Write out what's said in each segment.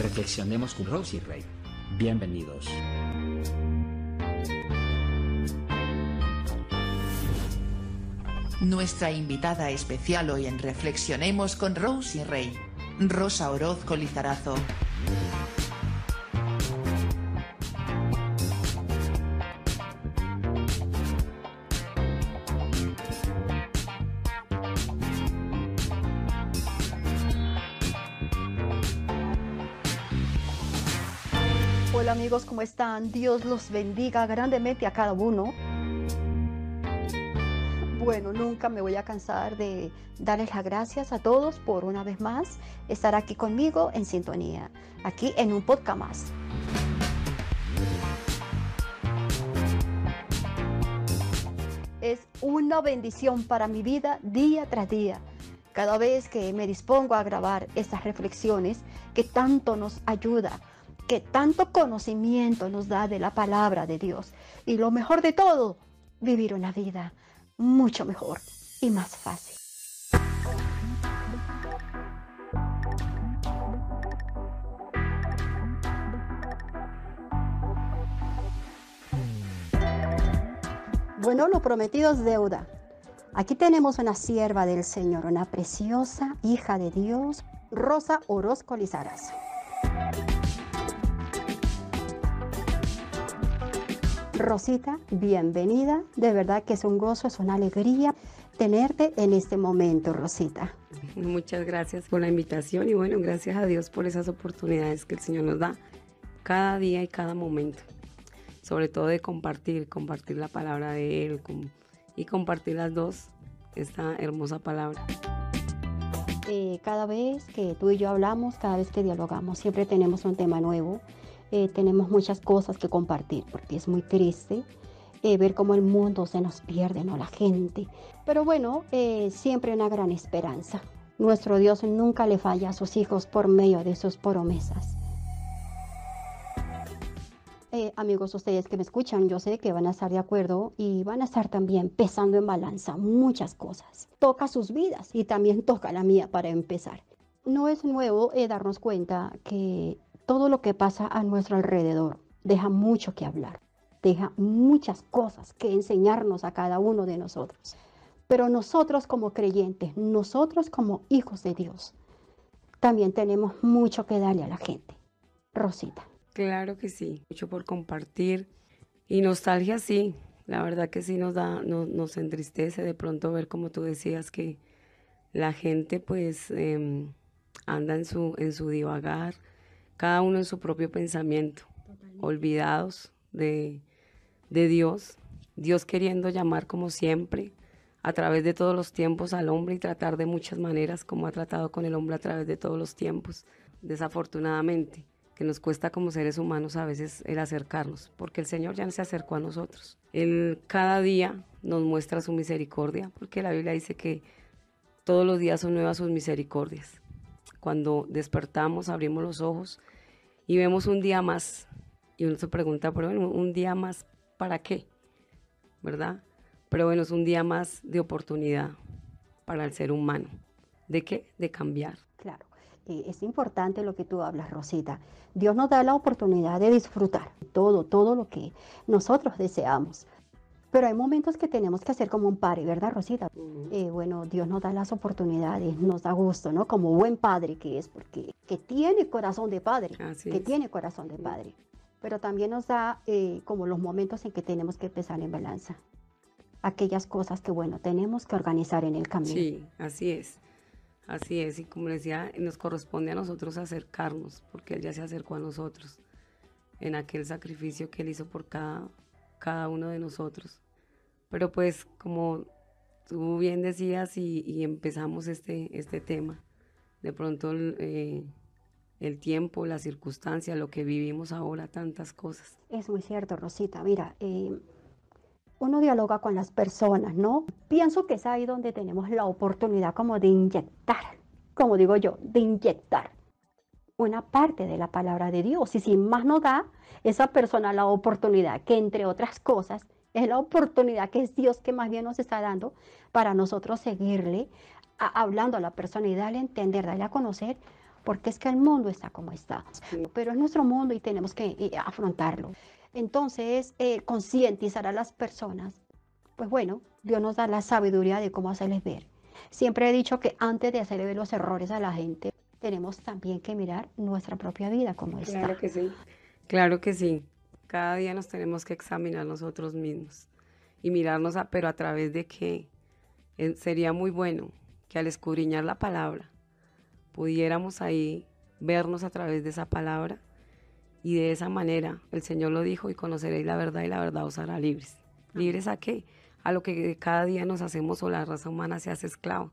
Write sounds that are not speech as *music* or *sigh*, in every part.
Reflexionemos con Rosy Rey. Bienvenidos. Nuestra invitada especial hoy en Reflexionemos con Rosy Rey. Rosa Orozco Lizarazo. ¿Cómo están? Dios los bendiga grandemente a cada uno. Bueno, nunca me voy a cansar de darles las gracias a todos por una vez más estar aquí conmigo en sintonía, aquí en un podcast más. Es una bendición para mi vida día tras día. Cada vez que me dispongo a grabar estas reflexiones que tanto nos ayuda, que tanto conocimiento nos da de la palabra de Dios. Y lo mejor de todo, vivir una vida mucho mejor y más fácil. Bueno, lo prometido es deuda. Aquí tenemos una sierva del Señor, una preciosa hija de Dios, Rosa Orozco Lizarazo. Rosita, bienvenida. De verdad que es un gozo, es una alegría tenerte en este momento, Rosita. Muchas gracias por la invitación y bueno, gracias a Dios por esas oportunidades que el Señor nos da cada día y cada momento. Sobre todo de compartir, compartir la palabra de Él y compartir las dos, esta hermosa palabra. Eh, cada vez que tú y yo hablamos, cada vez que dialogamos, siempre tenemos un tema nuevo eh, tenemos muchas cosas que compartir porque es muy triste eh, ver cómo el mundo se nos pierde, ¿no? La gente. Pero bueno, eh, siempre una gran esperanza. Nuestro Dios nunca le falla a sus hijos por medio de sus promesas. amigos, ustedes que me escuchan, yo sé que van a estar de acuerdo y van a estar también pesando en balanza muchas cosas. Toca sus vidas y también toca la mía para empezar. No es nuevo darnos cuenta que todo lo que pasa a nuestro alrededor deja mucho que hablar, deja muchas cosas que enseñarnos a cada uno de nosotros. Pero nosotros como creyentes, nosotros como hijos de Dios, también tenemos mucho que darle a la gente. Rosita. Claro que sí, mucho por compartir. Y nostalgia sí, la verdad que sí nos da, nos, entristece de pronto ver como tú decías que la gente pues em, anda en su, en su divagar, cada uno en su propio pensamiento, olvidados de, de Dios, Dios queriendo llamar como siempre a través de todos los tiempos al hombre y tratar de muchas maneras como ha tratado con el hombre a través de todos los tiempos, desafortunadamente, que nos cuesta como seres humanos a veces el acercarnos, porque el Señor ya no se acercó a nosotros. Él cada día nos muestra su misericordia, porque la Biblia dice que todos los días son nuevas sus misericordias. Cuando despertamos, abrimos los ojos y vemos un día más y uno se pregunta, pero bueno, un día más, ¿para qué? ¿Verdad? Pero bueno, es un día más de oportunidad para el ser humano. ¿De qué? De cambiar. Claro. Eh, es importante lo que tú hablas, Rosita. Dios nos da la oportunidad de disfrutar todo, todo lo que nosotros deseamos. Pero hay momentos que tenemos que hacer como un padre, ¿verdad, Rosita? Eh, bueno, Dios nos da las oportunidades, nos da gusto, ¿no? Como buen padre que es, porque que tiene corazón de padre, que tiene corazón de padre. Pero también nos da eh, como los momentos en que tenemos que pesar en balanza. Aquellas cosas que, bueno, tenemos que organizar en el camino. Sí, así es. Así es. Y como decía, nos corresponde a nosotros acercarnos, porque Él ya se acercó a nosotros en aquel sacrificio que Él hizo por cada cada uno de nosotros. Pero pues como tú bien decías y, empezamos este, este tema, de pronto eh, el tiempo, la circunstancia, lo que vivimos ahora, tantas cosas. Es muy cierto, Rosita. Mira, eh, uno dialoga con las personas, ¿no? Pienso que es ahí donde tenemos la oportunidad como de inyectar, como digo yo, de inyectar una parte de la palabra de Dios. Y si más nos da esa persona la oportunidad, que entre otras cosas es la oportunidad que es Dios que más bien nos está dando para nosotros seguirle hablando a la persona y darle a entender, darle a conocer porque es que el mundo está como está. Pero es nuestro mundo y tenemos que eh, afrontarlo. Entonces, eh, concientizar a las personas, pues bueno, Dios nos da la sabiduría de cómo hacerles ver. Siempre he dicho que antes de hacerle ver los errores a la gente, tenemos también que mirar nuestra propia vida como está. Claro que sí. Claro que sí. Cada día nos tenemos que examinar nosotros mismos y mirarnos, a, pero a través de qué. Eh, sería muy bueno que al escudriñar la palabra pudiéramos ahí vernos a través de esa palabra y de esa manera el Señor lo dijo y conoceréis la verdad y la verdad os hará libres. ¿Libres a qué? A lo que cada día nos hacemos o la raza humana se hace esclavo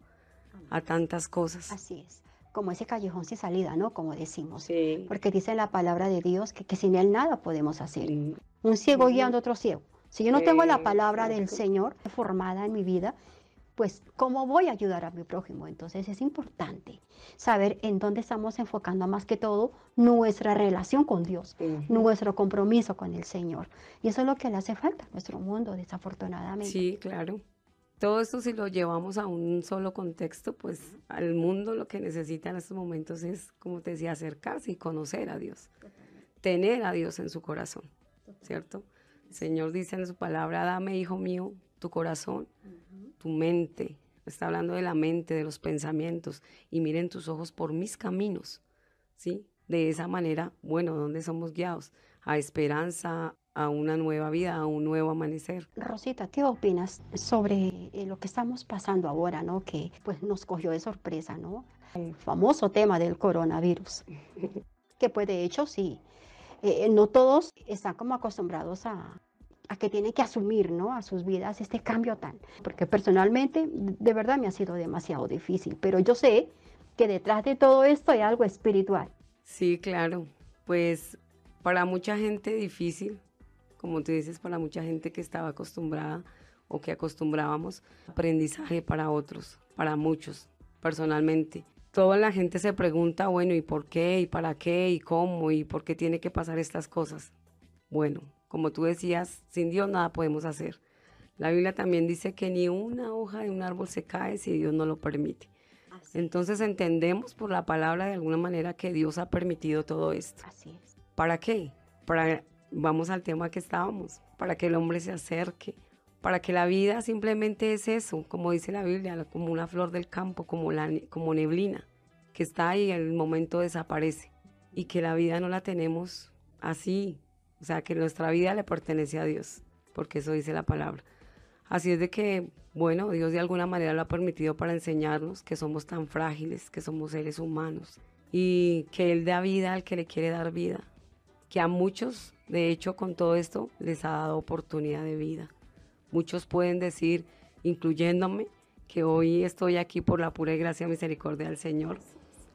a tantas cosas. Así es como ese callejón sin salida, ¿no? Como decimos. Porque dice la palabra de Dios que, sin Él nada podemos hacer. Un ciego guiando a otro ciego. Si yo no tengo la palabra del Señor formada en mi vida, pues ¿cómo voy a ayudar a mi prójimo? Entonces es importante saber en dónde estamos enfocando más que todo nuestra relación con Dios, nuestro compromiso con el Señor. Y eso es lo que le hace falta a nuestro mundo, desafortunadamente. Sí, claro. Todo esto si lo llevamos a un solo contexto, pues al mundo lo que necesita en estos momentos es, como te decía, acercarse y conocer a Dios, tener a Dios en su corazón, ¿cierto? El Señor dice en su palabra, dame, hijo mío, tu corazón, tu mente. Está hablando de la mente, de los pensamientos, y miren tus ojos por mis caminos, ¿sí? De esa manera, bueno, ¿dónde somos guiados? A esperanza, a una nueva vida, a un nuevo amanecer. Rosita, ¿qué opinas sobre eh, lo que estamos pasando ahora, ¿no? Que pues nos cogió de sorpresa, ¿no? El famoso tema del coronavirus. *laughs* que pues de hecho sí, eh, no todos están como acostumbrados a, a que tienen que asumir, ¿no? A sus vidas este cambio tan. Porque personalmente, de verdad me ha sido demasiado difícil, pero yo sé que detrás de todo esto hay algo espiritual. Sí, claro. Pues para mucha gente difícil, como tú dices, para mucha gente que estaba acostumbrada o que acostumbrábamos, aprendizaje para otros, para muchos, personalmente. Toda la gente se pregunta, bueno, ¿y por qué? ¿Y para qué? ¿Y cómo? ¿Y por qué tiene que pasar estas cosas? Bueno, como tú decías, sin Dios nada podemos hacer. La Biblia también dice que ni una hoja de un árbol se cae si Dios no lo permite. Entonces entendemos por la palabra de alguna manera que Dios ha permitido todo esto. Así es. ¿Para qué? Para vamos al tema que estábamos, para que el hombre se acerque, para que la vida simplemente es eso, como dice la Biblia, como una flor del campo, como, la, como neblina, que está ahí y el momento desaparece, y que la vida no la tenemos así, o sea, que nuestra vida le pertenece a Dios, porque eso dice la palabra. Así es de que, bueno, Dios de alguna manera lo ha permitido para enseñarnos que somos tan frágiles, que somos seres humanos, y que Él da vida al que le quiere dar vida, que a muchos de hecho, con todo esto les ha dado oportunidad de vida. Muchos pueden decir, incluyéndome, que hoy estoy aquí por la pura gracia y misericordia del Señor,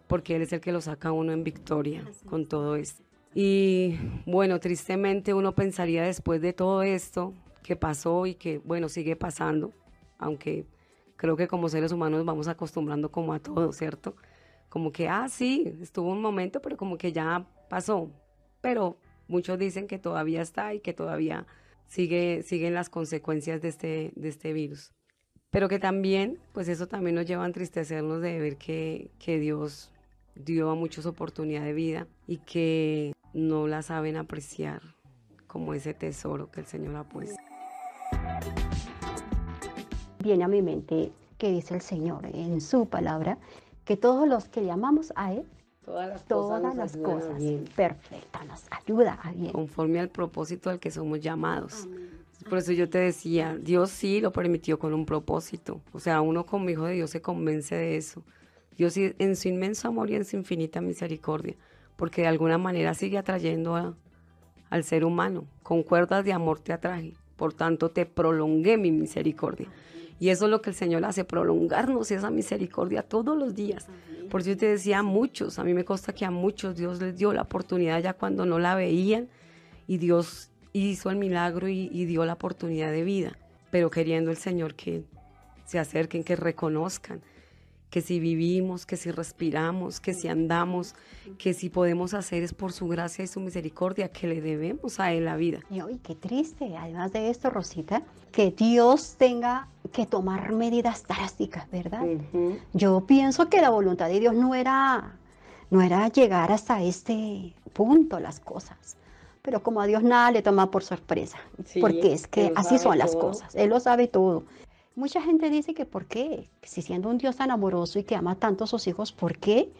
porque Él es el que lo saca uno en victoria con todo esto. Y bueno, tristemente uno pensaría después de todo esto que pasó y que, bueno, sigue pasando, aunque creo que como seres humanos vamos acostumbrando como a todo, ¿cierto? Como que, ah, sí, estuvo un momento, pero como que ya pasó. Pero Muchos dicen que todavía está y que todavía sigue, siguen las consecuencias de este, de este virus. Pero que también, pues eso también nos lleva a entristecernos de ver que, que Dios dio a muchos oportunidad de vida y que no la saben apreciar como ese tesoro que el Señor ha puesto. Viene a mi mente que dice el Señor en su palabra, que todos los que llamamos a Él, Todas las Todas cosas, las cosas. Perfecto, nos ayuda a bien. Conforme al propósito al que somos llamados. Por eso yo te decía, Dios sí lo permitió con un propósito. O sea, uno como hijo de Dios se convence de eso. Dios en su inmenso amor y en su infinita misericordia, porque de alguna manera sigue atrayendo al ser humano. Con cuerdas de amor te atraje, por tanto te prolongué mi misericordia. Y eso es lo que el Señor hace, prolongarnos esa misericordia todos los días. Por eso yo te decía a muchos, a mí me consta que a muchos Dios les dio la oportunidad ya cuando no la veían y Dios hizo el milagro y, y dio la oportunidad de vida, pero queriendo el Señor que se acerquen, que reconozcan que si vivimos, que si respiramos, que si andamos, que si podemos hacer es por su gracia y su misericordia, que le debemos a Él la vida. Y hoy qué triste, además de esto, Rosita, que Dios tenga que tomar medidas drásticas, ¿verdad? Yo pienso que la voluntad de Dios no era No era llegar hasta este punto las cosas. Pero como a Dios nada le toma por sorpresa, porque es que así son las cosas, Él lo sabe todo. Mucha gente dice que por qué, si siendo un Dios tan amoroso y que ama tanto a sus hijos, ¿por qué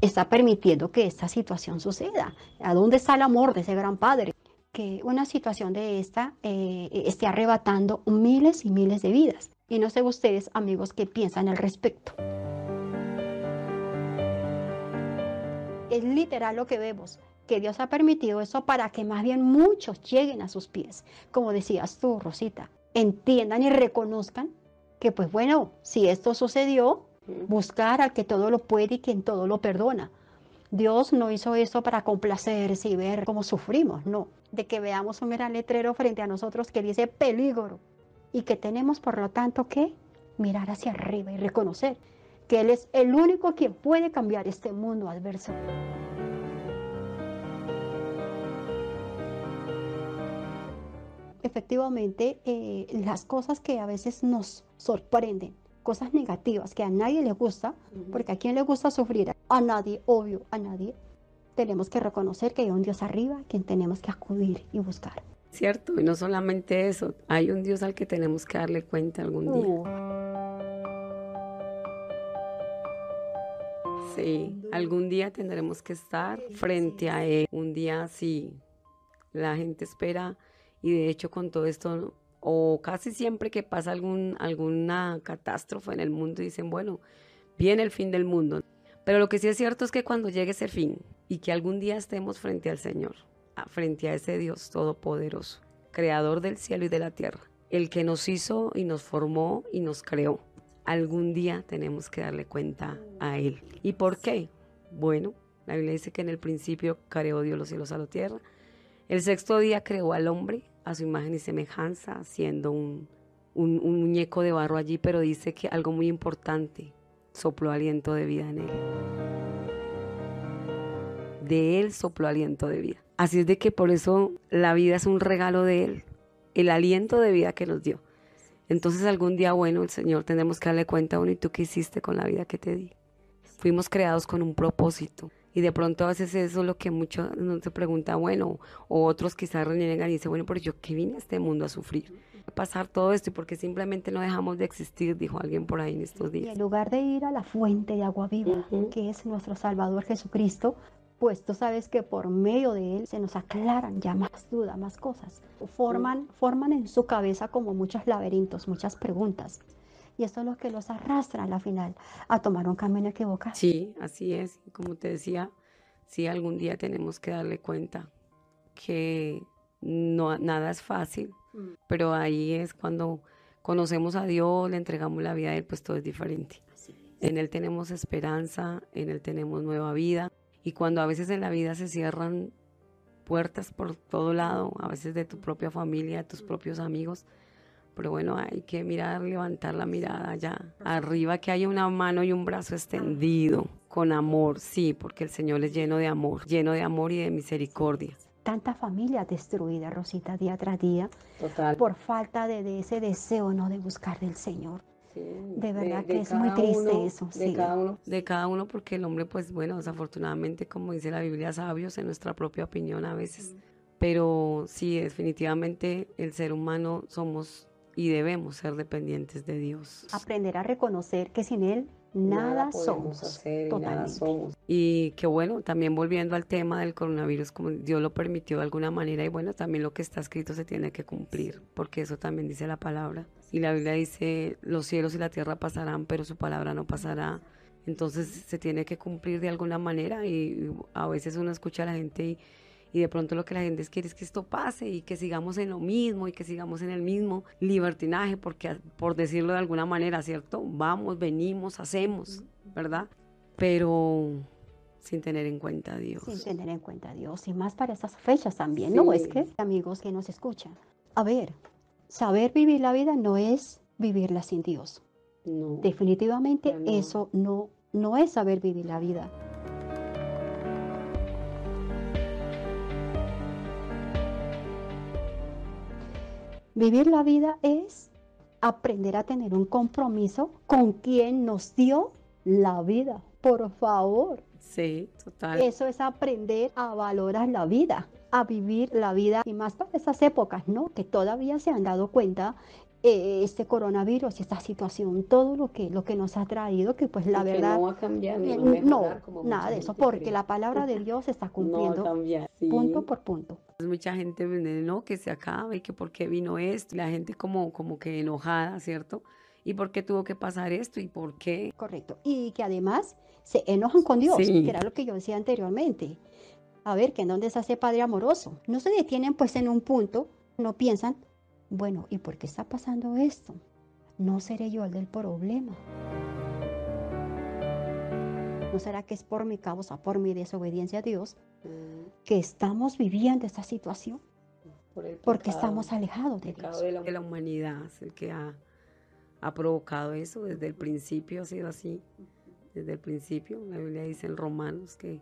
está permitiendo que esta situación suceda? ¿A dónde está el amor de ese gran Padre? Que una situación de esta eh, esté arrebatando miles y miles de vidas. Y no sé ustedes, amigos, qué piensan al respecto. Es literal lo que vemos que Dios ha permitido eso para que más bien muchos lleguen a sus pies. Como decías tú, Rosita, entiendan y reconozcan que pues bueno, si esto sucedió, buscar al que todo lo puede y quien todo lo perdona. Dios no hizo eso para complacerse y ver cómo sufrimos, no. De que veamos un gran letrero frente a nosotros que dice peligro y que tenemos por lo tanto que mirar hacia arriba y reconocer que Él es el único quien puede cambiar este mundo adverso. Efectivamente eh, las cosas que a veces nos sorprenden, cosas negativas que a nadie le gusta, porque a quién le gusta sufrir, a nadie, obvio, a nadie, tenemos que reconocer que hay un Dios arriba, quien tenemos que acudir y buscar. Cierto, y no solamente eso, hay un Dios al que tenemos que darle cuenta algún día. Uh. Sí, algún día tendremos que estar frente a Él. Un día sí, la gente espera y de hecho con todo esto, o casi siempre que pasa algún, alguna catástrofe en el mundo, dicen, bueno, viene el fin del mundo. Pero lo que sí es cierto es que cuando llegue ese fin y que algún día estemos frente al Señor, frente a ese Dios todopoderoso, creador del cielo y de la tierra, el que nos hizo y nos formó y nos creó, algún día tenemos que darle cuenta a Él. ¿Y por qué? Bueno, la Biblia dice que en el principio creó Dios los cielos a la tierra el sexto día creó al hombre a su imagen y semejanza, siendo un, muñeco de barro allí, pero dice que algo muy importante, sopló aliento de vida en él. De él sopló aliento de vida. Así es de que por eso la vida es un regalo de él, el aliento de vida que nos dio. Entonces algún día, bueno, el Señor tendremos que darle cuenta, bueno, ¿y tú qué hiciste con la vida que te di? Fuimos creados con un propósito. Y de pronto a veces eso es lo que muchos no se pregunta, bueno, o otros quizás reniegan y dicen, bueno, pero yo qué vine a este mundo a sufrir, a pasar todo esto y porque simplemente no dejamos de existir, dijo alguien por ahí en estos días. Y en lugar de ir a la fuente de agua viva, que es nuestro Salvador Jesucristo, pues tú sabes que por medio de él se nos aclaran ya más dudas, más cosas. Forman, forman en su cabeza como muchos laberintos, muchas preguntas. Y eso es lo que los arrastra a la final a tomar un camino equivocado. Sí, así es. Como te decía, sí, algún día tenemos que darle cuenta que no, nada es fácil, mm. pero ahí es cuando conocemos a Dios, le entregamos la vida a Él, pues todo es diferente. En Él tenemos esperanza, en Él tenemos nueva vida. Y cuando a veces en la vida se cierran puertas por todo lado, a veces de tu propia familia, de tus propios amigos, pero bueno, hay que mirar, levantar la mirada allá arriba, que haya una mano y un brazo extendido con amor, sí, porque el Señor es lleno de amor, lleno de amor y de misericordia. Tanta familia destruida, Rosita, día tras día, por falta de, ese deseo, ¿no?, de buscar del Señor. de verdad que es muy triste eso. De, cada uno, de cada uno, porque el hombre, pues bueno, desafortunadamente, como dice la Biblia, sabios en nuestra propia opinión a veces. Pero sí, definitivamente el ser humano somos y debemos ser dependientes de Dios. Aprender a reconocer que sin Él nada, somos. Hacer, y nada somos. Y que bueno, también volviendo al tema del coronavirus, como Dios lo permitió de alguna manera, y bueno, también lo que está escrito se tiene que cumplir, porque eso también dice la palabra. Y la Biblia dice, los cielos y la tierra pasarán, pero su palabra no pasará. Entonces se tiene que cumplir de alguna manera y a veces uno escucha a la gente y y de pronto lo que la gente quiere es que esto pase y que sigamos en lo mismo y que sigamos en el mismo libertinaje, porque por decirlo de alguna manera, ¿cierto? Vamos, venimos, hacemos, ¿verdad? Pero sin tener en cuenta a Dios. Sin tener en cuenta a Dios y más para estas fechas también, ¿no? Es que amigos que nos escuchan, a ver, saber vivir la vida no es vivirla sin Dios. No. Definitivamente eso no, no es saber vivir la vida. Vivir la vida es aprender a tener un compromiso con quien nos dio la vida. Por favor. Sí, total. Eso es aprender a valorar la vida, a vivir la vida y más para esas épocas, ¿no? Que todavía se han dado cuenta eh, este coronavirus y esta situación, todo lo que, lo que nos ha traído, que pues la Y que verdad... no va a cambiar ni eh, va a no, como nada de eso, porque cree. la palabra de Dios se está *laughs* No va a cumpliendo cambiar. sí. punto por punto. Mucha gente viene, no, que se acabe, que por qué vino esto, la gente como, como que enojada, ¿cierto? ¿Y por qué tuvo que pasar esto? ¿Y por qué? Correcto. Y que además se enojan con Dios, Sí. que era lo que yo decía anteriormente. A ver, que en dónde se hace padre amoroso. No se detienen pues en un punto, no piensan, bueno, ¿y por qué está pasando esto? No seré yo el del problema. ¿No será que es por mi causa, por mi desobediencia a Dios, que estamos viviendo esta situación? Por el Porque estamos alejados de Dios. de la, de la humanidad es el que ha, ha provocado eso. Desde el principio ha sido así. Desde el principio, la Biblia dice en Romanos que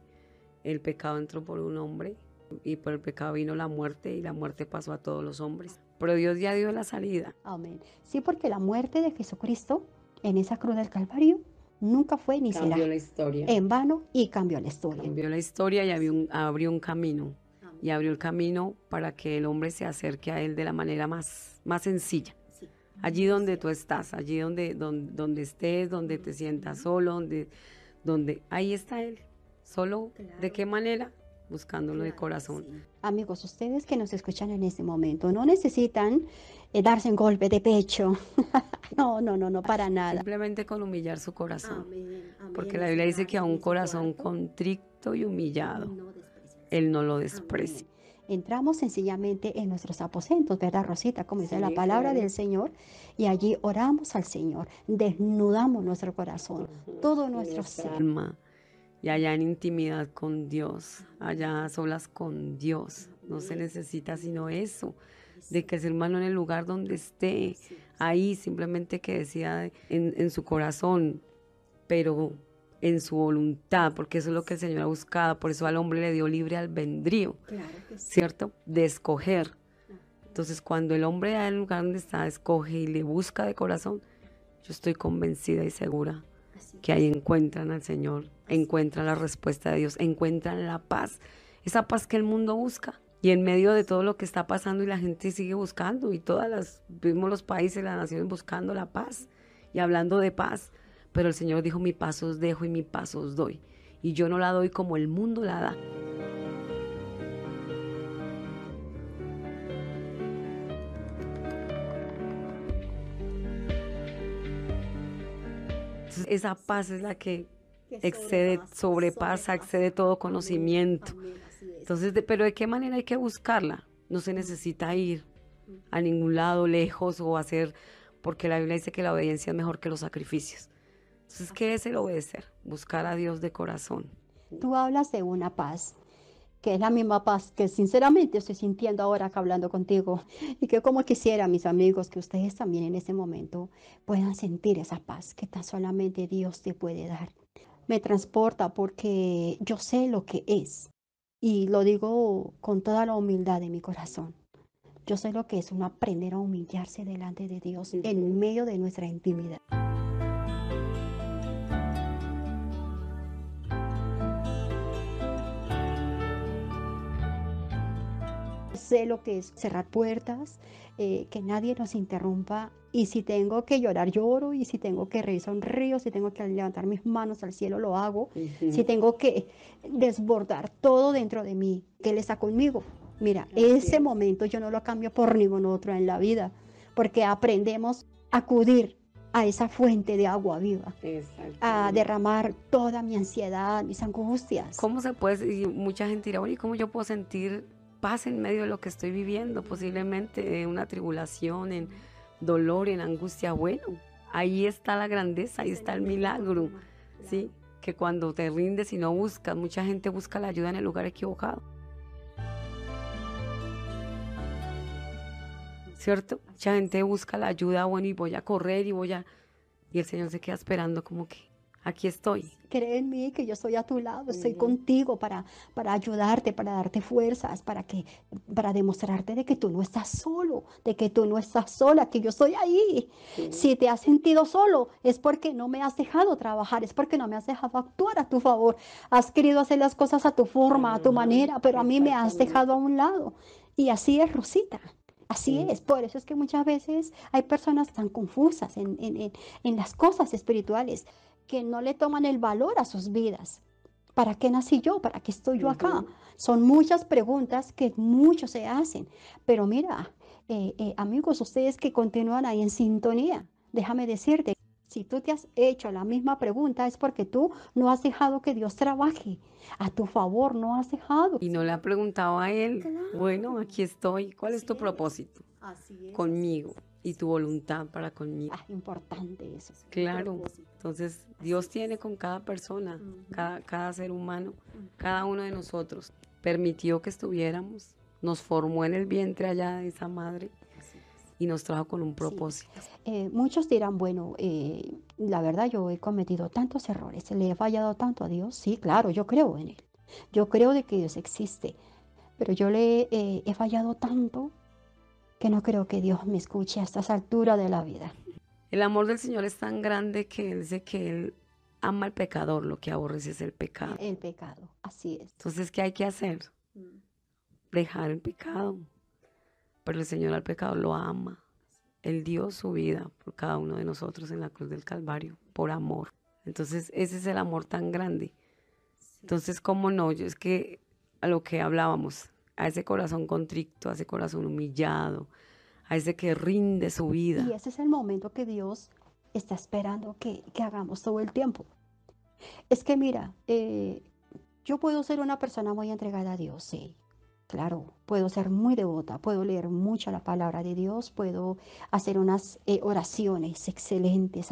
el pecado entró por un hombre y por el pecado vino la muerte y la muerte pasó a todos los hombres. Pero Dios ya dio la salida. Amén. Sí, porque la muerte de Jesucristo en esa cruz del Calvario nunca fue ni será Cambió la historia. en vano y cambió la historia. Cambió la historia y abrió un, abrió un camino. Y abrió el camino para que el hombre se acerque a él de la manera más, más sencilla. Allí donde tú estás, allí donde, donde, donde estés, donde te sientas solo, donde, donde ahí está él. Solo, ¿de qué manera? Buscándolo de corazón. Amigos, ustedes que nos escuchan en este momento, no necesitan eh, darse un golpe de pecho. *laughs* no, no, no, no, para nada. Simplemente con humillar su corazón. Porque la Biblia dice que a un corazón contrito y humillado, él no lo desprecia. Entramos sencillamente en nuestros aposentos, ¿verdad, Rosita? Como dice Sí, la palabra claro. del Señor, y allí oramos al Señor, desnudamos nuestro corazón, todo nuestro ser. alma. Y allá en intimidad con Dios, allá a solas con Dios. No se necesita sino eso, de que el ser humano en el lugar donde esté, ahí simplemente que decida en, en su corazón, pero en su voluntad, porque eso es lo que el Señor ha buscado, por eso al hombre le dio libre albedrío, ¿cierto? De escoger. Entonces, cuando el hombre en el lugar donde está escoge y le busca de corazón, yo estoy convencida y segura que ahí encuentran al Señor, encuentran la respuesta de Dios, encuentran la paz, esa paz que el mundo busca. Y en medio de todo lo que está pasando y la gente sigue buscando y todas las, vimos los países, las naciones buscando la paz y hablando de paz, pero el Señor dijo, mi paz os dejo y mi paz os doy. Y yo no la doy como el mundo la da. Esa paz es la que excede, sobrepasa, excede todo conocimiento. Entonces, de- pero ¿de qué manera hay que buscarla? No se necesita ir a ningún lado lejos o hacer, porque la Biblia dice que la obediencia es mejor que los sacrificios. Entonces, ¿qué es el obedecer? Buscar a Dios de corazón. Tú hablas de una paz, que es la misma paz que sinceramente estoy sintiendo ahora hablando contigo y que como quisiera, mis amigos, que ustedes también en este momento puedan sentir esa paz que tan solamente Dios te puede dar. Me transporta porque yo sé lo que es y lo digo con toda la humildad de mi corazón. Yo sé lo que es uno aprender a humillarse delante de Dios en medio de nuestra intimidad. Sé lo que es cerrar puertas, eh, que nadie nos interrumpa. Y si tengo que llorar, lloro. Y si tengo que reír, sonrío. Si tengo que levantar mis manos al cielo, lo hago. Si tengo que desbordar todo dentro de mí, que Él está conmigo. Mira, ese momento yo no lo cambio por ningún otro en la vida, porque aprendemos a acudir a esa fuente de agua viva, a derramar toda mi ansiedad, mis angustias. ¿Cómo se puede? Y mucha gente dirá, ¿y cómo yo puedo sentir paz en medio de lo que estoy viviendo? Posiblemente en una tribulación, en dolor, en angustia. Bueno, ahí está la grandeza, ahí está el milagro, ¿sí? Que cuando te rindes y no buscas, mucha gente busca la ayuda en el lugar equivocado. ¿Cierto? Mucha gente busca la ayuda, bueno, y voy a correr y voy a... Y el Señor se queda esperando como que aquí estoy. Cree en mí que yo estoy a tu lado, estoy contigo para, para ayudarte, para darte fuerzas, para, que, para demostrarte de que tú no estás solo, de que tú no estás sola, que yo estoy ahí. Si te has sentido solo, es porque no me has dejado trabajar, es porque no me has dejado actuar a tu favor. Has querido hacer las cosas a tu forma, a tu manera, pero a mí me has dejado a un lado. Y así es Rosita. Así es, por eso es que muchas veces hay personas tan confusas en, en, en las cosas espirituales que no le toman el valor a sus vidas. ¿Para qué nací yo? ¿Para qué estoy yo acá? Son muchas preguntas que muchos se hacen. Pero mira, eh, eh, amigos, ustedes que continúan ahí en sintonía, déjame decirte, si tú te has hecho la misma pregunta es porque tú no has dejado que Dios trabaje a tu favor, no has dejado. Y no le ha preguntado a Él, bueno, aquí estoy, ¿cuál es tu propósito? Así es. Conmigo y tu voluntad para conmigo. Ah, importante eso. Claro. Entonces, Dios tiene con cada persona, cada, cada ser humano, cada uno de nosotros. Permitió que estuviéramos, nos formó en el vientre allá de esa madre y nos trajo con un propósito. Eh, muchos dirán, bueno, eh, la verdad yo he cometido tantos errores, le he fallado tanto a Dios. Sí, claro, yo creo en Él. Yo creo de que Dios existe, pero yo le eh, he fallado tanto que no creo que Dios me escuche a estas alturas de la vida. El amor del Señor es tan grande que Él dice que Él ama al pecador, lo que aborrece es el pecado. El pecado, así es. Entonces, ¿qué hay que hacer? Dejar el pecado. Pero el Señor al pecador lo ama. Él dio su vida por cada uno de nosotros en la cruz del Calvario, por amor. Entonces, ese es el amor tan grande. Entonces, ¿cómo no? Yo es que a lo que hablábamos, a ese corazón contrito, a ese corazón humillado, a ese que rinde su vida. Y ese es el momento que Dios está esperando que, que hagamos todo el tiempo. Es que mira, eh, yo puedo ser una persona muy entregada a Dios, sí. Claro, puedo ser muy devota, puedo leer mucho la palabra de Dios, puedo hacer unas eh, oraciones excelentes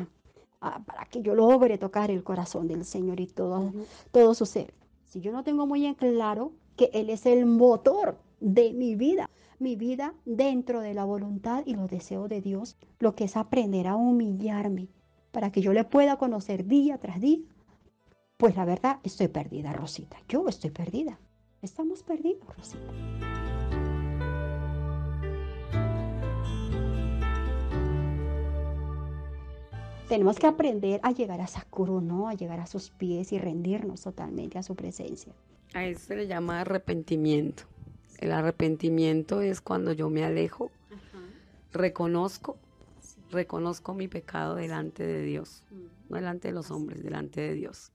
ah, para que yo logre tocar el corazón del Señor y todo, todo su ser. Si yo no tengo muy en claro que Él es el motor de mi vida, mi vida dentro de la voluntad y los deseos de Dios, lo que es aprender a humillarme para que yo le pueda conocer día tras día. Pues la verdad, estoy perdida, Rosita. Yo estoy perdida. Estamos perdidos, Rosita. Tenemos que aprender a llegar a Sakuro, ¿no? A llegar a sus pies y rendirnos totalmente a su presencia. A eso se le llama arrepentimiento. El arrepentimiento es cuando yo me alejo, reconozco, reconozco mi pecado delante de Dios, no delante de los hombres, delante de Dios.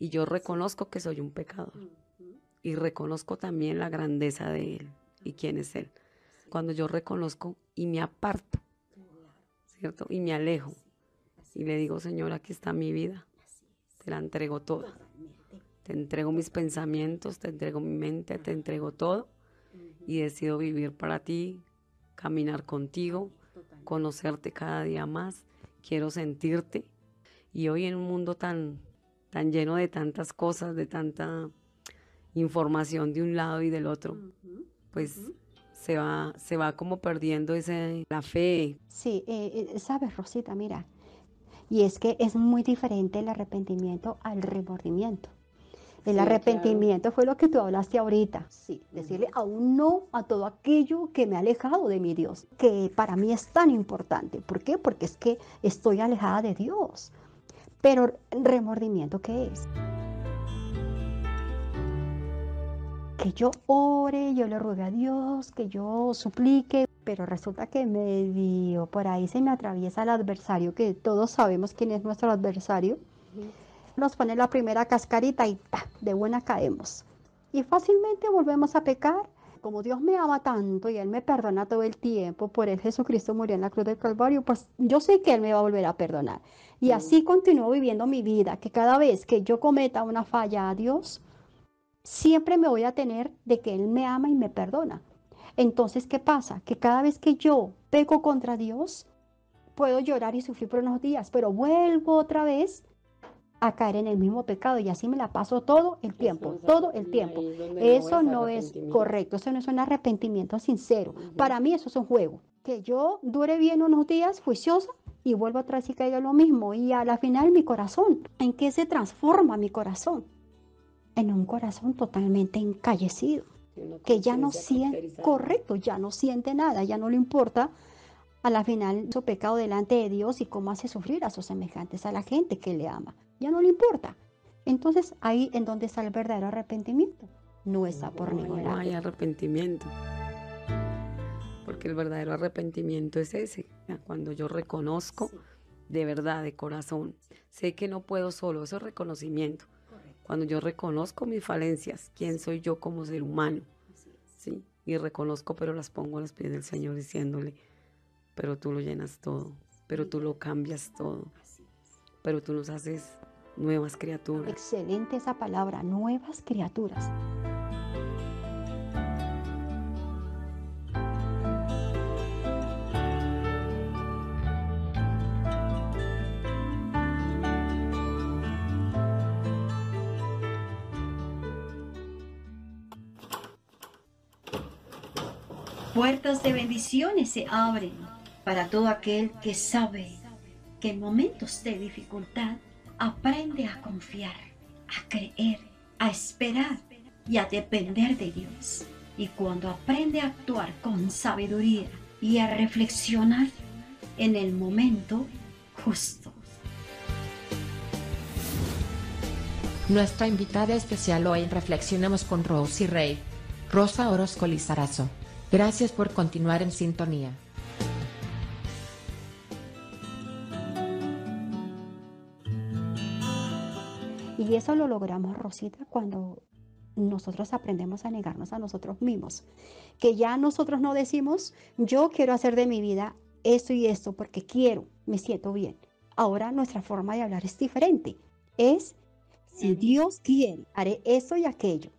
Y yo reconozco que soy un pecador. Y reconozco también la grandeza de Él y quién es Él. Cuando yo reconozco y me aparto, ¿cierto? Y me alejo. Y le digo, Señor, aquí está mi vida. Te la entrego toda. Te entrego mis pensamientos, te entrego mi mente, te entrego todo y decido vivir para ti, caminar contigo, conocerte cada día más. Quiero sentirte. Y hoy en un mundo tan, tan lleno de tantas cosas, de tanta información de un lado y del otro, pues se va, se va como perdiendo ese, la fe. Sí, eh, eh, sabes, Rosita, mira, y es que es muy diferente el arrepentimiento al remordimiento. El arrepentimiento fue lo que tú hablaste ahorita. Sí, decirle aún no a todo aquello que me ha alejado de mi Dios, que para mí es tan importante. ¿Por qué? Porque es que estoy alejada de Dios. Pero remordimiento, ¿qué es? Que yo ore, yo le ruegue a Dios, que yo suplique, pero resulta que medio por ahí se me atraviesa el adversario, que todos sabemos quién es nuestro adversario nos pone la primera cascarita y de buena caemos. Y fácilmente volvemos a pecar. Como Dios me ama tanto y Él me perdona todo el tiempo, por Él Jesucristo murió en la cruz del Calvario, pues yo sé que Él me va a volver a perdonar. Y así continúo viviendo mi vida, que cada vez que yo cometa una falla a Dios, siempre me voy a tener de que Él me ama y me perdona. Entonces, ¿qué pasa? Que cada vez que yo peco contra Dios, puedo llorar y sufrir por unos días, pero vuelvo otra vez a caer en el mismo pecado y así me la paso todo el tiempo, todo el tiempo. Eso no es correcto, eso no es un arrepentimiento sincero. Para mí eso es un juego. Que yo dure bien unos días juiciosa y vuelvo atrás y caigo lo mismo. Y a la final mi corazón, ¿en qué se transforma mi corazón? En un corazón totalmente encallecido, que ya no siente, correcto, ya no siente nada, ya no le importa a la final su pecado delante de Dios y cómo hace sufrir a sus semejantes, a la gente que le ama. Ya no le importa. Entonces ahí en donde está el verdadero arrepentimiento. No está por ningún lado. No hay arrepentimiento. Porque el verdadero arrepentimiento es ese, cuando yo reconozco de verdad, de corazón. Sé que no puedo solo, eso es reconocimiento. Cuando yo reconozco mis falencias, quién soy yo como ser humano, ¿sí? Y reconozco, pero las pongo a los pies del Señor diciéndole, pero tú lo llenas todo, pero tú lo cambias todo, pero tú nos haces nuevas criaturas. Excelente esa palabra, nuevas criaturas. Puertas de bendiciones se abren para todo aquel que sabe que en momentos de dificultad aprende a confiar, a creer, a esperar y a depender de Dios. Y cuando aprende a actuar con sabiduría y a reflexionar en el momento justo. Nuestra invitada especial hoy en Reflexionemos con Rosy Rey, Rosa Orozco Lizarazo. Gracias por continuar en sintonía. Y eso lo logramos, Rosita, cuando nosotros aprendemos a negarnos a nosotros mismos. Que ya nosotros no decimos, yo quiero hacer de mi vida esto y esto porque quiero, me siento bien. Ahora nuestra forma de hablar es diferente. Es, si Dios quiere, haré esto y aquello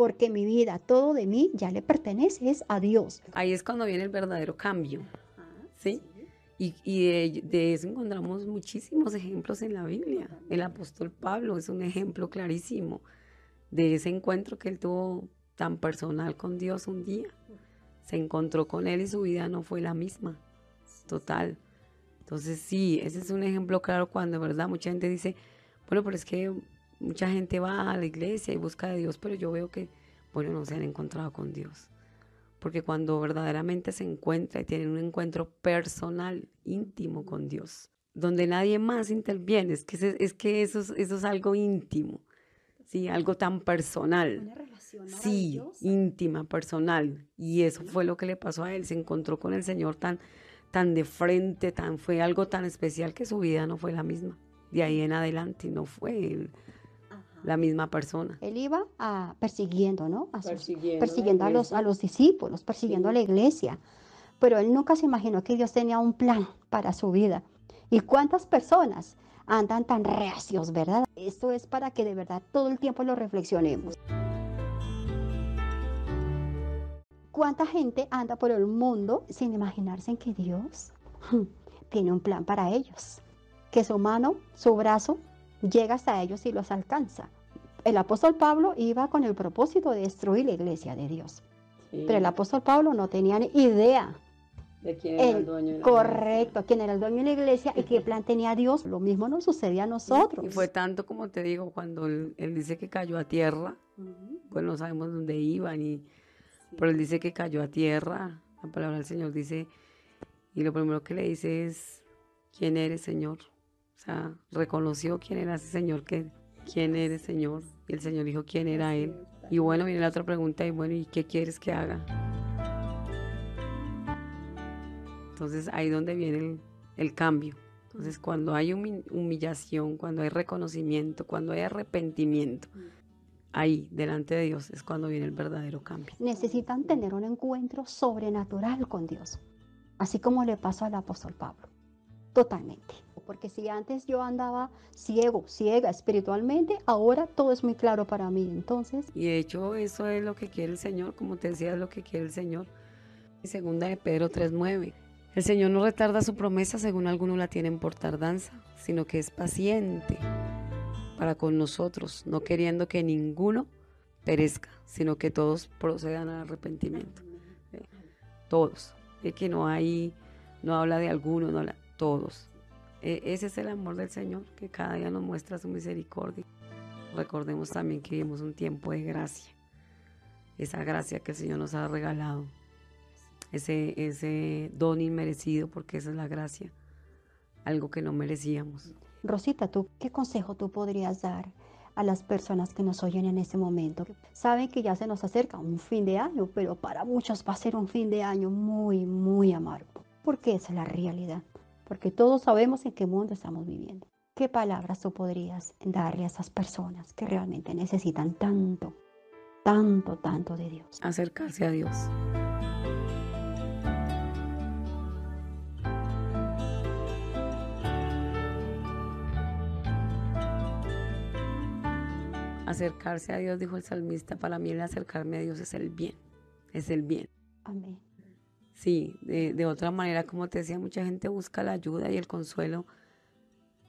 porque mi vida, todo de mí ya le pertenece, es a Dios. Ahí es cuando viene el verdadero cambio, ¿sí? Y, y de, eso encontramos muchísimos ejemplos en la Biblia. El apóstol Pablo es un ejemplo clarísimo de ese encuentro que él tuvo tan personal con Dios un día. Se encontró con él y su vida no fue la misma, total. Entonces sí, ese es un ejemplo claro cuando, ¿verdad? Mucha gente dice, bueno, pero es que mucha gente va a la iglesia y busca de Dios, pero yo veo que, bueno, no se han encontrado con Dios. Porque cuando verdaderamente se encuentra y tienen un encuentro personal, íntimo con Dios, donde nadie más interviene, es que, es que eso, es, eso es algo íntimo, ¿sí? algo tan personal. Sí, íntima, personal. Y eso fue lo que le pasó a él. Se encontró con el Señor tan, tan de frente, tan, fue algo tan especial que su vida no fue la misma. De ahí en adelante no fue la misma persona. Él iba a, persiguiendo, ¿no? persiguiendo, a, los, a los discípulos, persiguiendo a la iglesia. Pero él nunca se imaginó que Dios tenía un plan para su vida. ¿Y cuántas personas andan tan reacios, verdad? Esto es para que de verdad todo el tiempo lo reflexionemos. ¿Cuánta gente anda por el mundo sin imaginarse en que Dios tiene un plan para ellos? Que su mano, su brazo, llega hasta ellos y los alcanza. El apóstol Pablo iba con el propósito de destruir la iglesia de Dios. Pero el apóstol Pablo no tenía ni idea de quién era el, dueño de la Correcto, quién era el dueño de la iglesia y qué *laughs* plan tenía Dios. Lo mismo nos sucedía a nosotros. Y fue tanto como te digo, cuando él, dice que cayó a tierra, pues no sabemos dónde iba, ni, pero él dice que cayó a tierra. La palabra del Señor dice, y lo primero que le dice es, ¿quién eres, Señor? O sea, reconoció quién era ese Señor, que, quién eres, Señor. Y el Señor dijo quién era Él. Y bueno, viene la otra pregunta, y bueno, ¿y qué quieres que haga? Entonces ahí donde viene el, cambio. Entonces cuando hay humillación, cuando hay reconocimiento, cuando hay arrepentimiento, ahí delante de Dios es cuando viene el verdadero cambio. Necesitan tener un encuentro sobrenatural con Dios, así como le pasó al apóstol Pablo. Totalmente porque si antes yo andaba ciego, ciega espiritualmente, ahora todo es muy claro para mí. Entonces. Y de hecho, eso es lo que quiere el Señor, como te decía, es lo que quiere el Señor. Segunda de Pedro 3:9. El Señor no retarda su promesa según algunos la tienen por tardanza, sino que es paciente para con nosotros, no queriendo que ninguno perezca, sino que todos procedan al arrepentimiento. Todos. Es que no hay, no habla de alguno, no habla todos. E, ese es el amor del Señor, que cada día nos muestra su misericordia. Recordemos también que vivimos un tiempo de gracia, esa gracia que el Señor nos ha regalado, ese, ese don inmerecido, porque esa es la gracia, algo que no merecíamos. Rosita, ¿tú qué consejo tú podrías dar a las personas que nos oyen en este momento? Saben que ya se nos acerca un fin de año, pero para muchos va a ser un fin de año muy, muy amargo, porque esa es la realidad, porque todos sabemos en qué mundo estamos viviendo. ¿Qué palabras tú podrías darle a esas personas que realmente necesitan tanto, tanto, tanto de Dios? Acercarse a Dios. Acercarse a Dios, dijo el salmista, para mí el acercarme a Dios es el bien, es el bien. Amén. Sí, de, de otra manera, como te decía, mucha gente busca la ayuda y el consuelo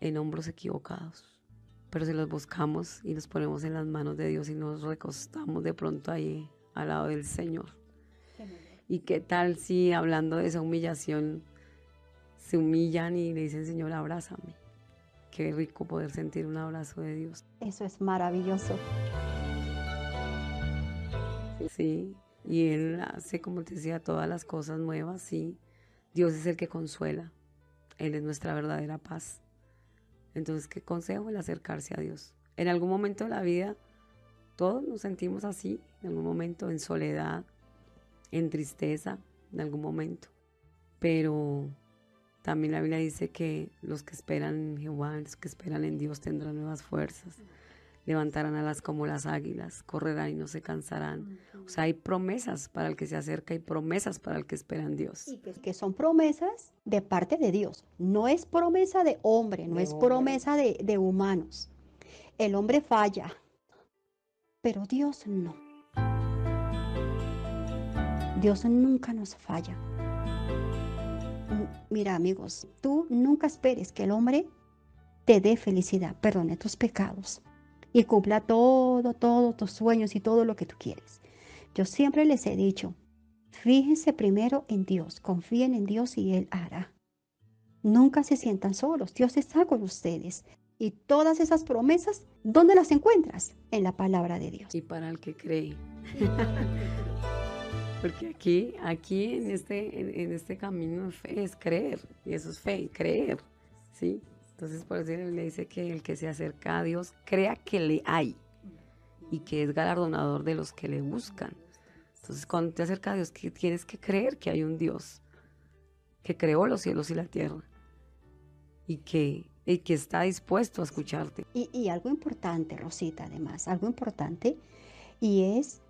en hombros equivocados. Pero si los buscamos y nos ponemos en las manos de Dios y nos recostamos de pronto ahí al lado del Señor. ¿Y qué tal si hablando de esa humillación se humillan y le dicen, Señor, abrázame? Qué rico poder sentir un abrazo de Dios. Eso es maravilloso. Sí, y Él hace, como te decía, todas las cosas nuevas, sí. Dios es el que consuela. Él es nuestra verdadera paz. Entonces, ¿qué consejo? El acercarse a Dios. En algún momento de la vida, todos nos sentimos así, en algún momento en soledad, en tristeza, en algún momento. Pero también la Biblia dice que los que esperan en Jehová, los que esperan en Dios tendrán nuevas fuerzas, levantarán alas como las águilas, correrán y no se cansarán. O sea, hay promesas para el que se acerca y promesas para el que espera en Dios. Que son promesas de parte de Dios. No es promesa de hombre, no De es hombre. promesa de, de humanos. El hombre falla, pero Dios no. Dios nunca nos falla. Mira, amigos, tú nunca esperes que el hombre te dé felicidad, perdone tus pecados y cumpla todo, todos tus sueños y todo lo que tú quieres. Yo siempre les he dicho, fíjense primero en Dios, confíen en Dios y Él hará. Nunca se sientan solos, Dios está con ustedes. Y todas esas promesas, ¿dónde las encuentras? En la palabra de Dios. Y para el que cree. *laughs* Porque aquí, aquí en este, en, en este camino de fe es creer, y eso es fe, creer, ¿sí? Entonces por eso le dice que el que se acerca a Dios crea que le hay y que es galardonador de los que le buscan. Entonces cuando te acercas a Dios, que tienes que creer que hay un Dios que creó los cielos y la tierra y que, y que está dispuesto a escucharte. Y, y algo importante, Rosita, además, algo importante, y es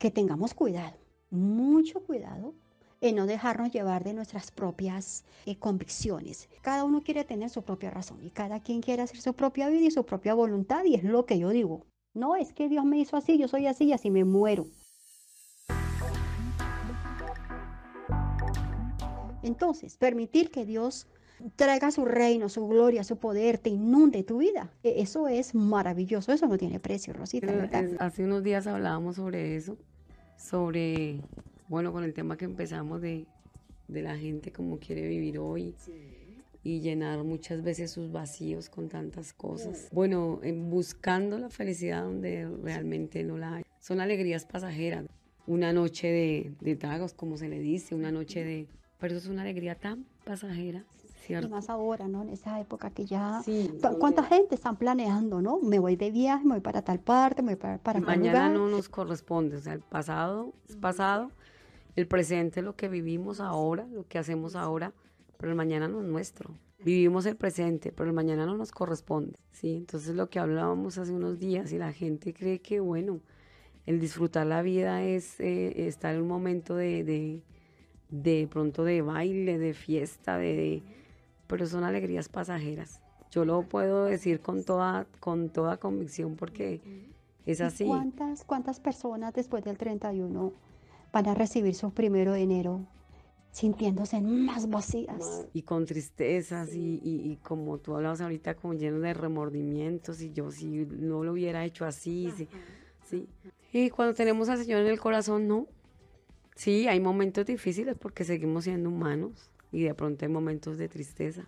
que tengamos cuidado, mucho cuidado en no dejarnos llevar de nuestras propias eh, convicciones. Cada uno quiere tener su propia razón y cada quien quiere hacer su propia vida y su propia voluntad, y es lo que yo digo. No, es que Dios me hizo así, yo soy así y así me muero. Entonces, permitir que Dios traiga su reino, su gloria, su poder, te inunde tu vida. E- Eso es maravilloso, eso no tiene precio, Rosita, Hace unos días hablábamos sobre eso, sobre, bueno, con el tema que empezamos de, de la gente como quiere vivir hoy y llenar muchas veces sus vacíos con tantas cosas. Bueno, en buscando la felicidad donde realmente no la hay. Son alegrías pasajeras. Una noche de, de tragos, como se le dice, una noche de... Pero es una alegría tan pasajera, ¿cierto? más ahora, ¿no? En esa época que ya... Sí, ¿Cu- donde- ¿Cuánta gente están planeando, no? Me voy de viaje, me voy para tal parte, me voy para, para Mañana lugar. no nos corresponde, o sea, el pasado es pasado, el presente es lo que vivimos ahora, lo que hacemos ahora, pero el mañana no es nuestro. Vivimos el presente, pero el mañana no nos corresponde, ¿sí? Entonces lo que hablábamos hace unos días y la gente cree que, bueno, el disfrutar la vida es eh, estar en un momento de, de, de pronto de baile, de fiesta, de, de- pero son alegrías pasajeras. Yo lo puedo decir con toda, con toda convicción porque es ¿Y así. ¿Cuántas, ¿Cuántas personas después del 31 van a recibir su primero de enero sintiéndose más vacías? y con tristezas y, y- y como tú hablabas ahorita, como lleno de remordimientos y yo si no lo hubiera hecho así, sí, sí. Y cuando tenemos al Señor en el corazón, no. Sí, hay momentos difíciles porque seguimos siendo humanos y de pronto hay momentos de tristeza.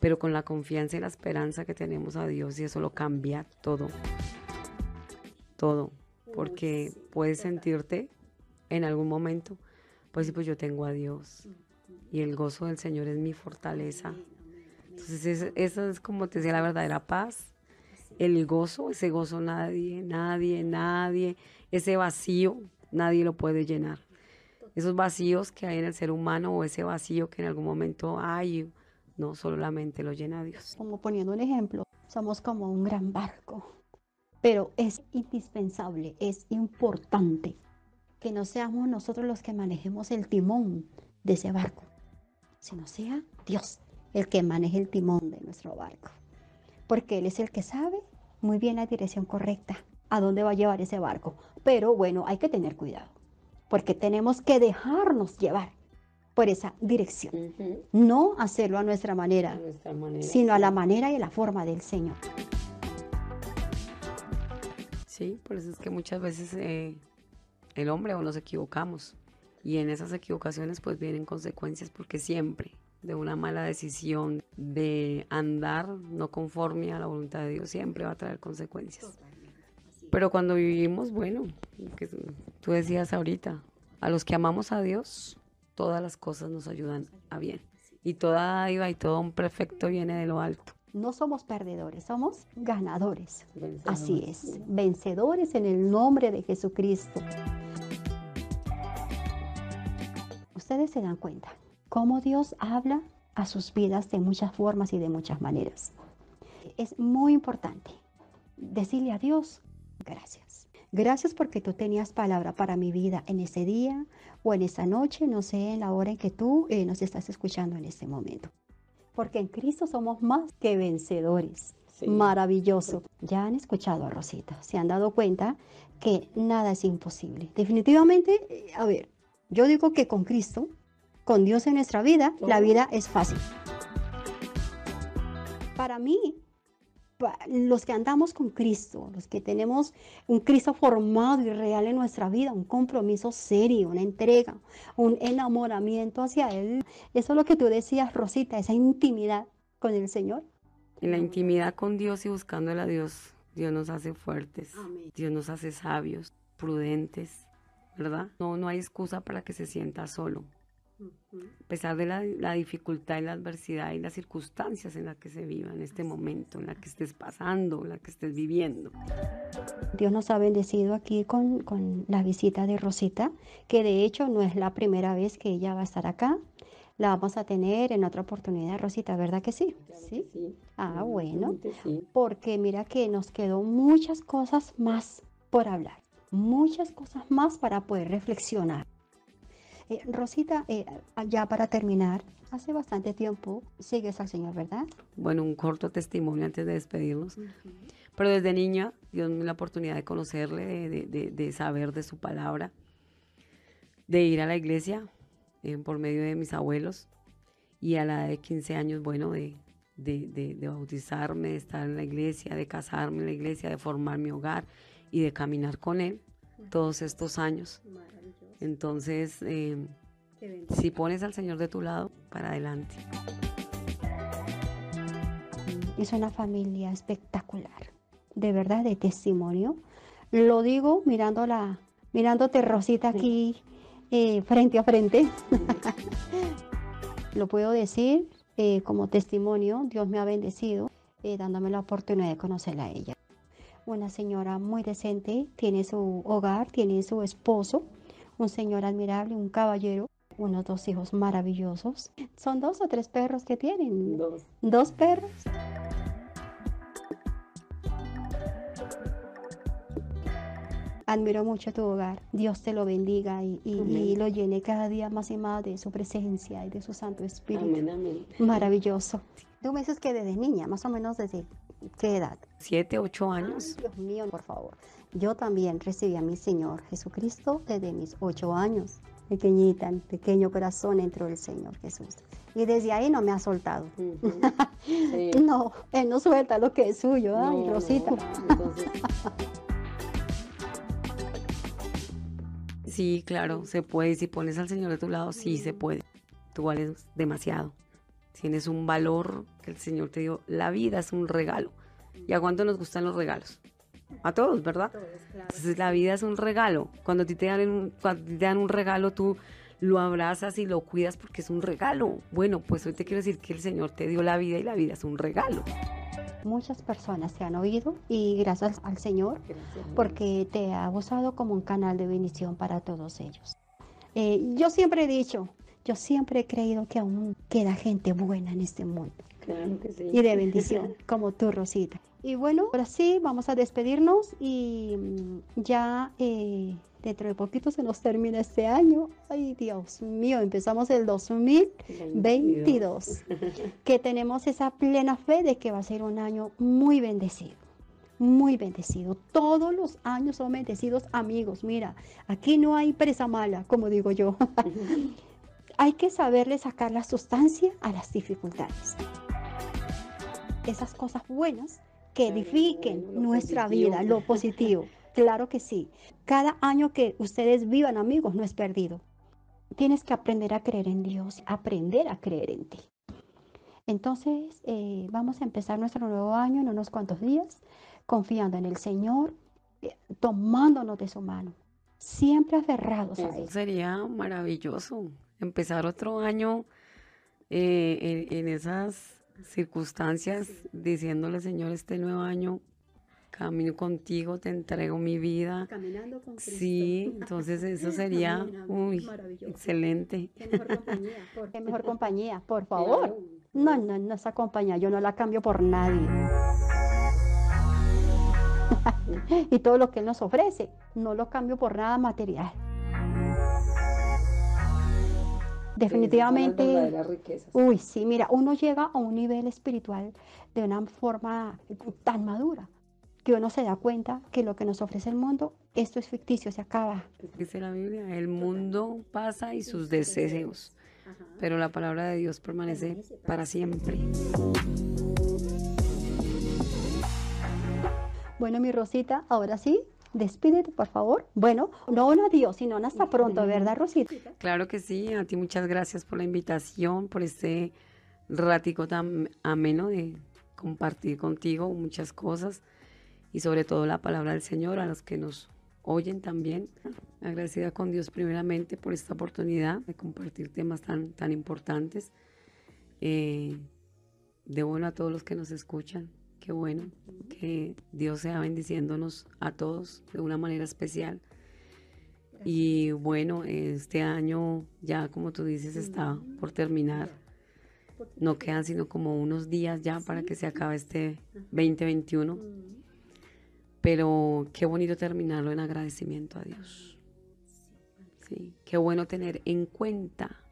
pero con la confianza y la esperanza que tenemos a Dios y eso lo cambia todo. Todo. Porque puedes sentirte en algún momento, pues sí, pues yo tengo a Dios y el gozo del Señor es mi fortaleza. Entonces, esa es como te decía la verdadera paz. El gozo, ese gozo nadie, nadie, nadie, ese vacío, nadie lo puede llenar. Esos vacíos que hay en el ser humano o ese vacío que en algún momento hay, no solamente lo llena Dios. Como poniendo un ejemplo, somos como un gran barco, pero es indispensable, es importante que no seamos nosotros los que manejemos el timón de ese barco, sino sea Dios el que maneje el timón de nuestro barco, porque Él es el que sabe muy bien la dirección correcta, a dónde va a llevar ese barco. Pero bueno, hay que tener cuidado, porque tenemos que dejarnos llevar por esa dirección. No hacerlo a nuestra manera, sino a la manera y a la forma del Señor. Sí, por eso es que muchas veces eh, el hombre o nos equivocamos y en esas equivocaciones pues vienen consecuencias porque siempre de una mala decisión, de andar no conforme a la voluntad de Dios, siempre va a traer consecuencias. Pero cuando vivimos, bueno, que tú decías ahorita, a los que amamos a Dios, todas las cosas nos ayudan a bien. Y toda dádiva y todo un perfecto viene de lo alto. No somos perdedores, somos ganadores. Así es, vencedores en el nombre de Jesucristo. Ustedes se dan cuenta cómo Dios habla a sus vidas de muchas formas y de muchas maneras. Es muy importante decirle a Dios gracias. Gracias porque tú tenías palabra para mi vida en ese día o en esa noche, no sé, en la hora en que tú eh, nos estás escuchando en este momento. Porque en Cristo somos más que vencedores. Maravilloso. Ya han escuchado a Rosita, se han dado cuenta que nada es imposible. Definitivamente, eh, a ver, yo digo que con Cristo, con Dios en nuestra vida, la vida es fácil. Para mí, los que andamos con Cristo, los que tenemos un Cristo formado y real en nuestra vida, un compromiso serio, una entrega, un enamoramiento hacia Él. Eso es lo que tú decías, Rosita, esa intimidad con el Señor. En la intimidad con Dios y buscándole a Dios, Dios nos hace fuertes, Dios nos hace sabios, prudentes, ¿verdad? No, no hay excusa para que se sienta solo. A pesar de la, dificultad y la adversidad y las circunstancias en las que se viva en este momento, en la que estés pasando, en la que estés viviendo. Dios nos ha bendecido aquí con, con la visita de Rosita, que de hecho no es la primera vez que ella va a estar acá. La vamos a tener en otra oportunidad, Rosita, ¿verdad que sí? Sí. sí. Ah, bueno. Porque mira que nos quedó muchas cosas más por hablar, muchas cosas más para poder reflexionar. Eh, Rosita, eh, ya para terminar, hace bastante tiempo sigues al Señor, ¿verdad? Bueno, un corto testimonio antes de despedirnos. Pero desde niña, Dios me dio la oportunidad de conocerle, de, saber de su palabra, de ir a la iglesia eh, por medio de mis abuelos y a la edad de 15 años, bueno, de, de, bautizarme, de estar en la iglesia, de casarme en la iglesia, de formar mi hogar y de caminar con Él todos estos años. Entonces, eh, si pones al Señor de tu lado, para adelante. Es una familia espectacular, de verdad, de testimonio. Lo digo mirándola, mirándote Rosita aquí eh, frente a frente. *laughs* Lo puedo decir eh, como testimonio, Dios me ha bendecido dándome la oportunidad de conocerla a ella. Una señora muy decente, tiene su hogar, tiene su esposo, un señor admirable, un caballero, unos dos hijos maravillosos. Son dos o tres perros que tienen. Dos. Dos perros. Admiro mucho tu hogar. Dios te lo bendiga y, lo llene cada día más y más de su presencia y de su Santo Espíritu. Amén, amén. Maravilloso. Tú me dices que desde niña, más o menos desde qué edad? Siete, ocho años. Dios mío, por favor. Yo también recibí a mi Señor Jesucristo desde mis ocho años. Pequeñita, en pequeño corazón entró el Señor Jesús. Y desde ahí no me ha soltado. *laughs* no, Él no suelta lo que es suyo. Ay, Rosita. sí, claro, se puede. Si pones al Señor de tu lado, sí se puede. Tú vales demasiado. tienes un valor que el Señor te dio. La vida es un regalo. ¿Y a cuánto nos gustan los regalos? A todos, ¿verdad? Entonces la vida es un regalo. Cuando a ti te dan un, cuando te dan un regalo, tú lo abrazas y lo cuidas porque es un regalo. Bueno, pues hoy te quiero decir que el Señor te dio la vida y la vida es un regalo. Muchas personas te han oído y gracias al Señor porque te ha usado como un canal de bendición para todos ellos. Eh, yo siempre he dicho, yo siempre he creído que aún queda gente buena en este mundo. Claro que sí. Y de bendición, como tú, Rosita. Y bueno, ahora sí, vamos a despedirnos y mm, ya eh, dentro de poquito se nos termina este año. Ay, Dios mío, empezamos el 2022. que tenemos esa plena fe de que va a ser un año muy bendecido. Muy bendecido. Todos los años son bendecidos, amigos. Mira, aquí no hay presa mala, como digo yo. *laughs* hay que saberle sacar la sustancia a las dificultades. Esas cosas buenas que edifiquen nuestra vida, lo positivo. Claro que sí. Cada año que ustedes vivan, amigos, no es perdido. Tienes que aprender a creer en Dios, aprender a creer en ti. Entonces, eh, vamos a empezar nuestro nuevo año en unos cuantos días, confiando en el Señor, eh, tomándonos de su mano, siempre aferrados a Él. Sería maravilloso empezar otro año eh, en, en esas circunstancias, diciéndole, Señor, este nuevo año camino contigo, te entrego mi vida. Caminando con Cristo. Sí, entonces eso *laughs* sería uy, excelente. Qué mejor compañía, por, *laughs* qué mejor compañía, por favor. No, no, no, esa compañía yo no la cambio por nadie. *laughs* y todo lo que Él nos ofrece, no lo cambio por nada material. Definitivamente, uy, sí, mira, uno llega a un nivel espiritual de una forma tan madura que uno se da cuenta que lo que nos ofrece el mundo, esto es ficticio, se acaba. Dice la Biblia, el mundo pasa y sus deseos, pero la palabra de Dios permanece para siempre. Bueno, mi Rosita, ahora sí, despídete, por favor. Bueno, no un adiós, sino un hasta pronto, ¿verdad, Rosita? Claro que sí, a ti muchas gracias por la invitación, por este ratico tan ameno de compartir contigo muchas cosas y sobre todo la palabra del Señor a los que nos oyen también. Agradecida con Dios primeramente por esta oportunidad de compartir temas tan, tan importantes. Eh, de bueno a todos los que nos escuchan. Qué bueno que Dios sea bendiciéndonos a todos de una manera especial. Y bueno, este año ya como tú dices está por terminar. No quedan sino como unos días ya para que se acabe este 2021. Pero qué bonito terminarlo en agradecimiento a Dios. Sí, qué bueno tener en cuenta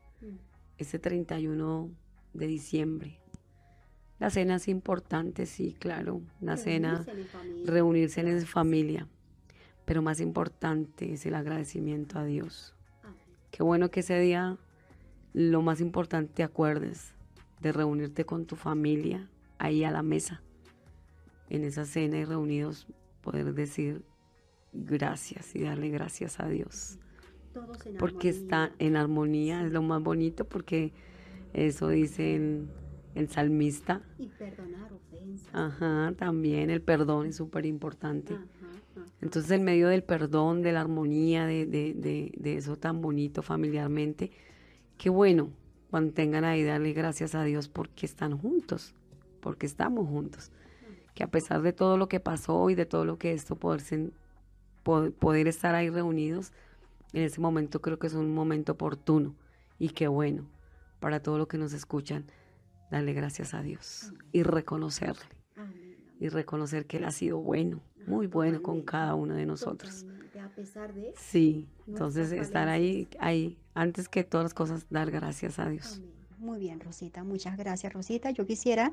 ese 31 de diciembre. La cena es importante, sí, claro. La cena, reunirse en familia. Pero más importante es el agradecimiento a Dios. Qué bueno que ese día lo más importante te acuerdes de reunirte con tu familia ahí a la mesa, en esa cena y reunidos poder decir gracias y darle gracias a Dios. Todos en Porque está en armonía, es lo más bonito, porque eso dice el, salmista. Y perdonar ofensas. Ajá, también el perdón es súper importante. Entonces, en medio del perdón, de la armonía, de, de, de, de eso tan bonito familiarmente, qué bueno cuando tengan ahí darle gracias a Dios porque están juntos, porque estamos juntos. Que a pesar de todo lo que pasó y de todo lo que esto, poder, sen- poder estar ahí reunidos, en ese momento creo que es un momento oportuno y qué bueno para todo lo que nos escuchan, darle gracias a Dios y reconocerle y reconocer que Él ha sido bueno, muy bueno con cada uno de nosotros. Totalmente, A pesar de Sí, entonces estar ahí, ahí, antes que todas las cosas, dar gracias a Dios. Muy bien, Rosita. Muchas gracias, Rosita. Yo quisiera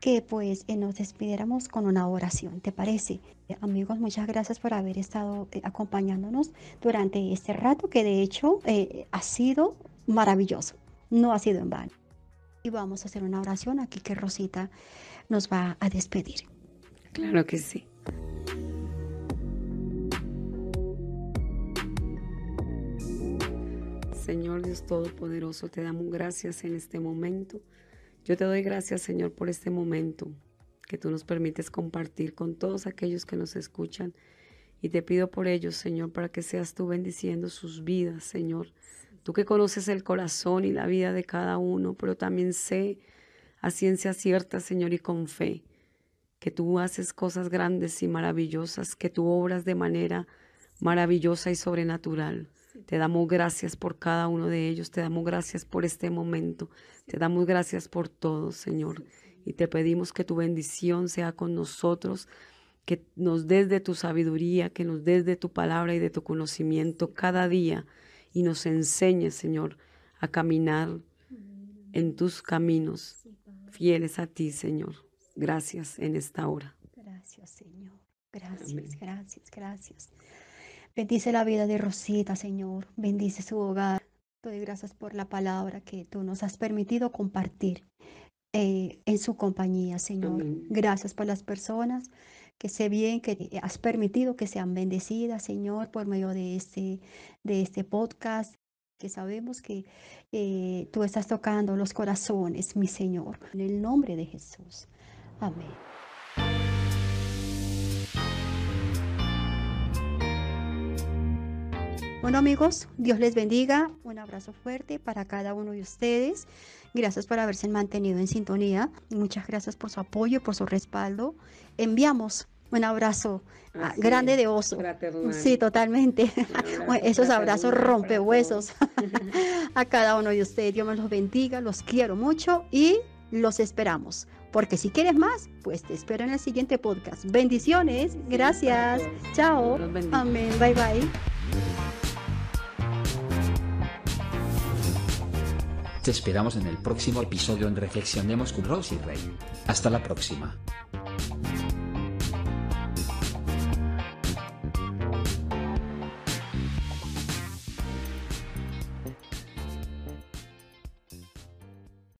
que pues eh, nos despidiéramos con una oración, ¿te parece? Eh, amigos, muchas gracias por haber estado eh, acompañándonos durante este rato que de hecho ha sido maravilloso, no ha sido en vano. Y vamos a hacer una oración aquí que Rosita nos va a despedir. Claro que sí. Señor Dios Todopoderoso, te damos gracias en este momento. Yo te doy gracias, Señor, por este momento que tú nos permites compartir con todos aquellos que nos escuchan. Y te pido por ellos, Señor, para que seas tú bendiciendo sus vidas, Señor. Tú que conoces el corazón y la vida de cada uno, pero también sé a ciencia cierta, Señor, y con fe, que tú haces cosas grandes y maravillosas, que tú obras de manera maravillosa y sobrenatural. Te damos gracias por cada uno de ellos, te damos gracias por este momento, te damos gracias por todo, Señor. Y te pedimos que tu bendición sea con nosotros, que nos des de tu sabiduría, que nos des de tu palabra y de tu conocimiento cada día y nos enseñes, Señor, a caminar en tus caminos, fieles a ti, Señor. Gracias en esta hora. Gracias, Señor. Gracias, gracias, gracias. Bendice la vida de Rosita, Señor. Bendice su hogar. Te doy gracias por la palabra que tú nos has permitido compartir eh, en su compañía, Señor. Gracias por las personas que sé bien que has permitido que sean bendecidas, Señor, por medio de este, de este podcast, que sabemos que eh, tú estás tocando los corazones, mi Señor, en el nombre de Jesús. Amén. Bueno amigos, Dios les bendiga. Un abrazo fuerte para cada uno de ustedes. Gracias por haberse mantenido en sintonía. Muchas gracias por su apoyo, por su respaldo. Enviamos un abrazo ah, grande de oso. Sí, totalmente. *laughs* Esos abrazos rompehuesos *laughs* *laughs* a cada uno de ustedes. Dios me los bendiga, los quiero mucho y los esperamos. Porque si quieres más, pues te espero en el siguiente podcast. Bendiciones. Gracias. Chao. Amén. Bye bye. Te esperamos en el próximo episodio en Reflexionemos con Rosy Rey. Hasta la próxima.